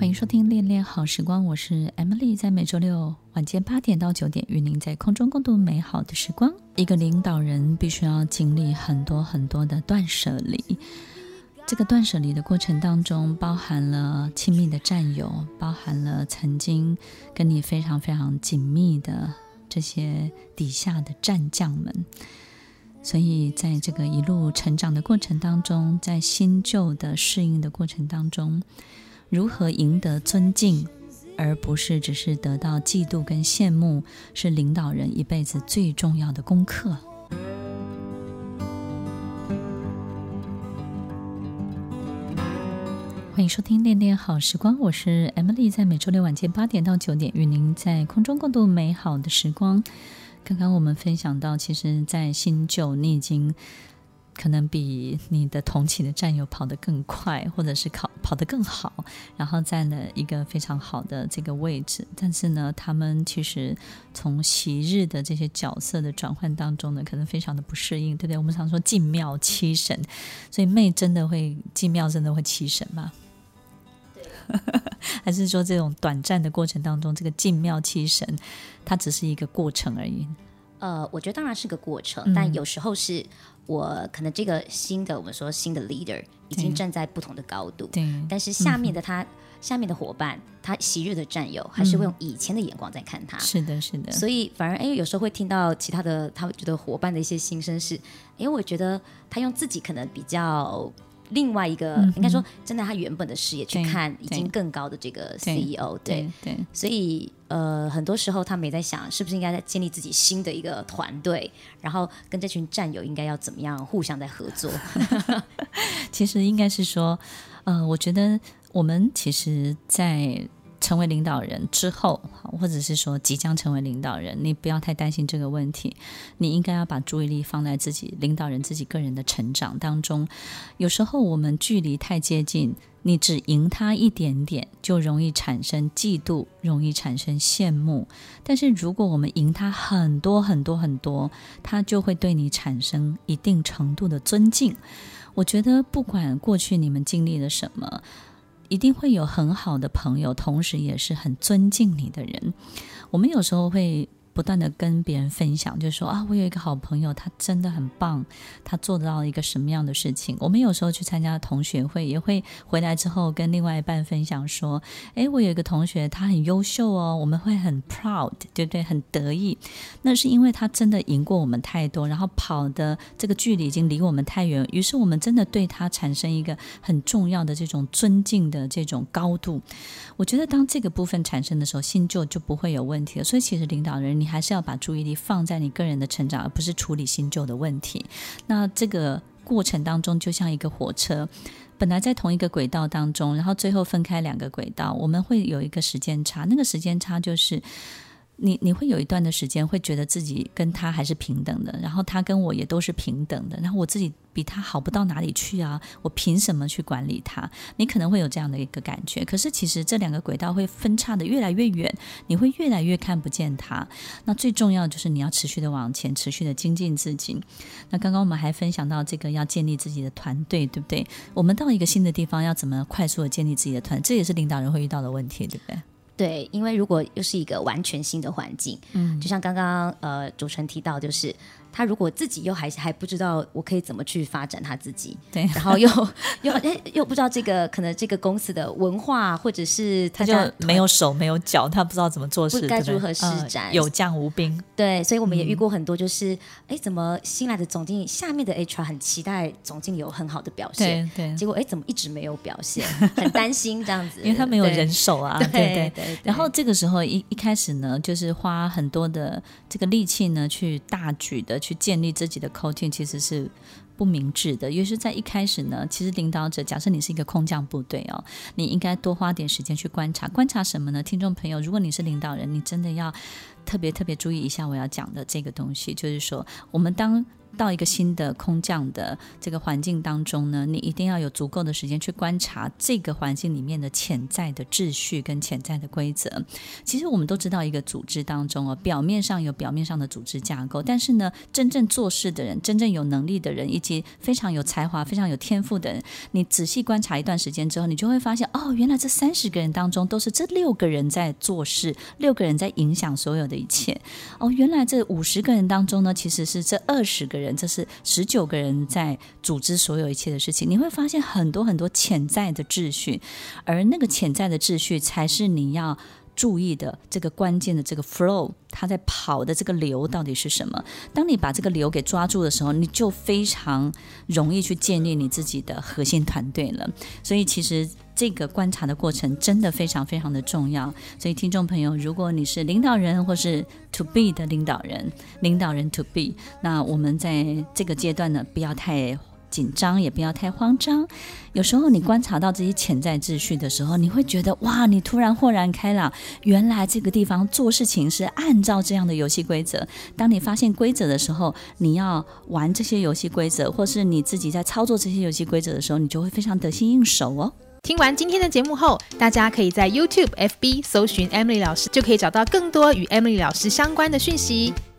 欢迎收听《恋恋好时光》，我是 Emily，在每周六晚间八点到九点，与您在空中共度美好的时光。一个领导人必须要经历很多很多的断舍离，这个断舍离的过程当中，包含了亲密的战友，包含了曾经跟你非常非常紧密的这些底下的战将们。所以，在这个一路成长的过程当中，在新旧的适应的过程当中。如何赢得尊敬，而不是只是得到嫉妒跟羡慕，是领导人一辈子最重要的功课。欢迎收听《恋恋好时光》，我是 Emily，在每周六晚间八点到九点，与您在空中共度美好的时光。刚刚我们分享到，其实，在新旧，你已经。可能比你的同期的战友跑得更快，或者是跑跑得更好，然后占了一个非常好的这个位置。但是呢，他们其实从昔日的这些角色的转换当中呢，可能非常的不适应，对不对？我们常说进庙七神，所以妹真的会进庙，真的会七神吗？对，还是说这种短暂的过程当中，这个进庙七神，它只是一个过程而已？呃，我觉得当然是个过程，嗯、但有时候是。我可能这个新的我们说新的 leader 已经站在不同的高度，对，但是下面的他、嗯、下面的伙伴，他昔日的战友还是会用以前的眼光在看他，是的，是的，所以反而哎，有时候会听到其他的他觉得伙伴的一些心声是，哎，我觉得他用自己可能比较。另外一个、嗯、应该说，站在他原本的视野去看已经更高的这个 CEO，对对，对，对，所以呃，很多时候他们也在想，是不是应该在建立自己新的一个团队，然后跟这群战友应该要怎么样互相在合作。其实应该是说，呃，我觉得我们其实，在。成为领导人之后，或者是说即将成为领导人，你不要太担心这个问题。你应该要把注意力放在自己领导人自己个人的成长当中。有时候我们距离太接近，你只赢他一点点，就容易产生嫉妒，容易产生羡慕。但是如果我们赢他很多很多很多，他就会对你产生一定程度的尊敬。我觉得不管过去你们经历了什么。一定会有很好的朋友，同时也是很尊敬你的人。我们有时候会。不断的跟别人分享，就是说啊，我有一个好朋友，他真的很棒，他做到了一个什么样的事情。我们有时候去参加同学会，也会回来之后跟另外一半分享说，哎，我有一个同学，他很优秀哦，我们会很 proud，对不对？很得意。那是因为他真的赢过我们太多，然后跑的这个距离已经离我们太远，于是我们真的对他产生一个很重要的这种尊敬的这种高度。我觉得当这个部分产生的时候，心就就不会有问题了。所以其实领导人。你还是要把注意力放在你个人的成长，而不是处理新旧的问题。那这个过程当中，就像一个火车，本来在同一个轨道当中，然后最后分开两个轨道，我们会有一个时间差。那个时间差就是。你你会有一段的时间会觉得自己跟他还是平等的，然后他跟我也都是平等的，然后我自己比他好不到哪里去啊，我凭什么去管理他？你可能会有这样的一个感觉。可是其实这两个轨道会分叉的越来越远，你会越来越看不见他。那最重要就是你要持续的往前，持续的精进自己。那刚刚我们还分享到这个要建立自己的团队，对不对？我们到一个新的地方要怎么快速的建立自己的团？这也是领导人会遇到的问题，对不对？对，因为如果又是一个完全新的环境，嗯，就像刚刚呃主持人提到，就是。他如果自己又还还不知道我可以怎么去发展他自己，对，然后又又又不知道这个可能这个公司的文化，或者是他就没有手没有脚，他不知道怎么做事，不该如何施展，呃，有将无兵。对，所以我们也遇过很多，就是哎，嗯，怎么新来的总经理下面的 HR 很期待总经理有很好的表现，对，对，结果哎怎么一直没有表现，很担心这样子，因为他没有人手啊，对对，对，对，对。然后这个时候一一开始呢，就是花很多的这个力气呢，去大举的去建立自己。的 coaching 其实是不明智的，尤其是在一开始呢，其实领导者假设你是一个空降部队哦，你应该多花点时间去观察，观察什么呢？听众朋友，如果你是领导人，你真的要特别特别注意一下我要讲的这个东西，就是说，我们当到一个新的空降的这个环境当中呢，你一定要有足够的时间去观察这个环境里面的潜在的秩序跟潜在的规则。其实我们都知道，一个组织当中哦，表面上有表面上的组织架构，但是呢，真正做事的人、真正有能力的人，以及非常有才华、非常有天赋的人，你仔细观察一段时间之后，你就会发现，哦，原来这三十个人当中都是这六个人在做事，六个人在影响所有的一切。哦，原来这五十个人当中呢，其实是这二十个人，这是十九个人在组织所有一切的事情。你会发现很多很多潜在的秩序，而那个潜在的秩序才是你要注意的这个关键的这个 flow，它在跑的这个流到底是什么？当你把这个流给抓住的时候，你就非常容易去建立你自己的核心团队了。所以其实这个观察的过程真的非常非常的重要。所以听众朋友，如果你是领导人或是 to be 的领导人，领导人 to be，那我们在这个阶段呢，不要太。紧张也不要太慌张。有时候你观察到这些潜在秩序的时候，你会觉得哇，你突然豁然开朗，原来这个地方做事情是按照这样的游戏规则。当你发现规则的时候，你要玩这些游戏规则，或是你自己在操作这些游戏规则的时候，你就会非常得心应手哦。听完今天的节目后，大家可以在 YouTube、FB 搜寻 Emily 老师，就可以找到更多与 Emily 老师相关的讯息。